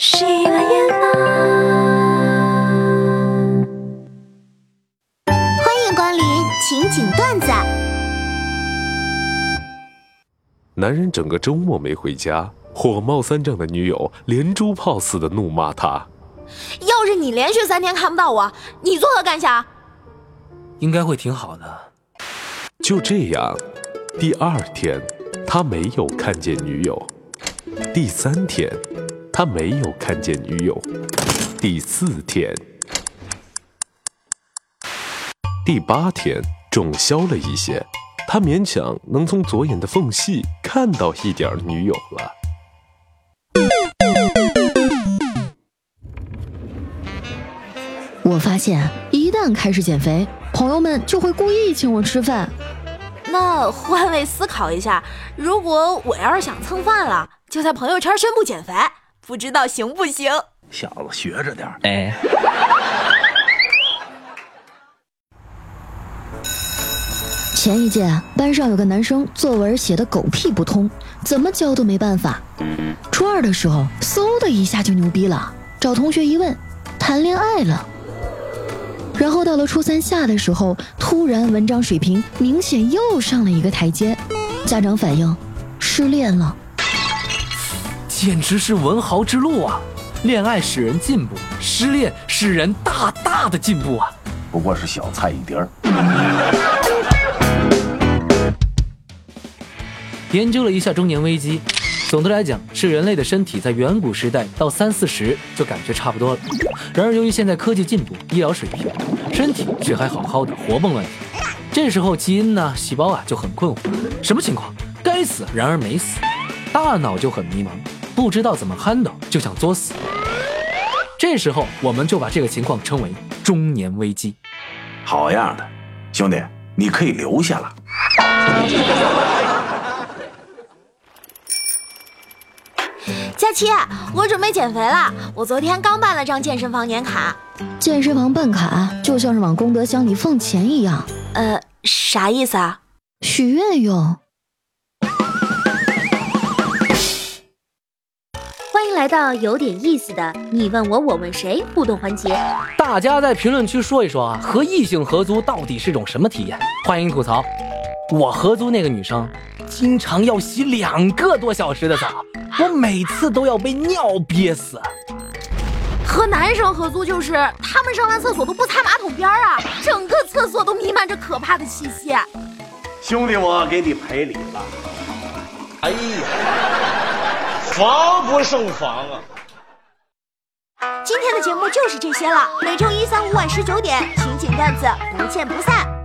喜马拉雅，欢迎光临情景段子。男人整个周末没回家，火冒三丈的女友连珠炮似的怒骂他。要是你连续三天看不到我，你作何感想？应该会挺好的。就这样，第二天他没有看见女友，第三天他没有看见女友，第四天、第八天肿消了一些，他勉强能从左眼的缝隙看到一点女友了。我发现，一旦开始减肥，朋友们就会故意请我吃饭。那换位思考一下，如果我要是想蹭饭了，就在朋友圈宣布减肥，不知道行不行？小子学着点儿。哎，前一届班上有个男生作文写的狗屁不通，怎么教都没办法。初二的时候，嗖的一下就牛逼了，找同学一问，谈恋爱了。然后到了初三下的时候，突然文章水平明显又上了一个台阶，家长反映失恋了。简直是文豪之路啊！恋爱使人进步，失恋使人大大的进步啊！不过是小菜一碟儿。研究了一下中年危机，总的来讲是人类的身体在远古时代到三四十就感觉差不多了。然而由于现在科技进步，医疗水平，身体却还好好的活蹦乱跳。这时候基因呢，细胞啊就很困惑，什么情况？该死，然而没死，大脑就很迷茫，不知道怎么 handle，就想作死。这时候我们就把这个情况称为中年危机。好样的，兄弟，你可以留下了。佳琪，我准备减肥了。我昨天刚办了张健身房年卡。健身房办卡就像是往功德箱里放钱一样，呃，啥意思啊？许愿用。来到有点意思的你问我我问谁互动环节。大家在评论区说一说啊，和异性合租到底是种什么体验？欢迎吐槽。我合租那个女生，经常要洗两个多小时的澡，我每次都要被尿憋死。和男生合租就是他们上完厕所都不擦马桶边儿啊，整个厕所都弥漫着可怕的气息。兄弟，我给你赔礼了。哎呀，防不胜防啊！今天的节目就是这些了，每周一、三、五晚十九点，情景段子不见不散。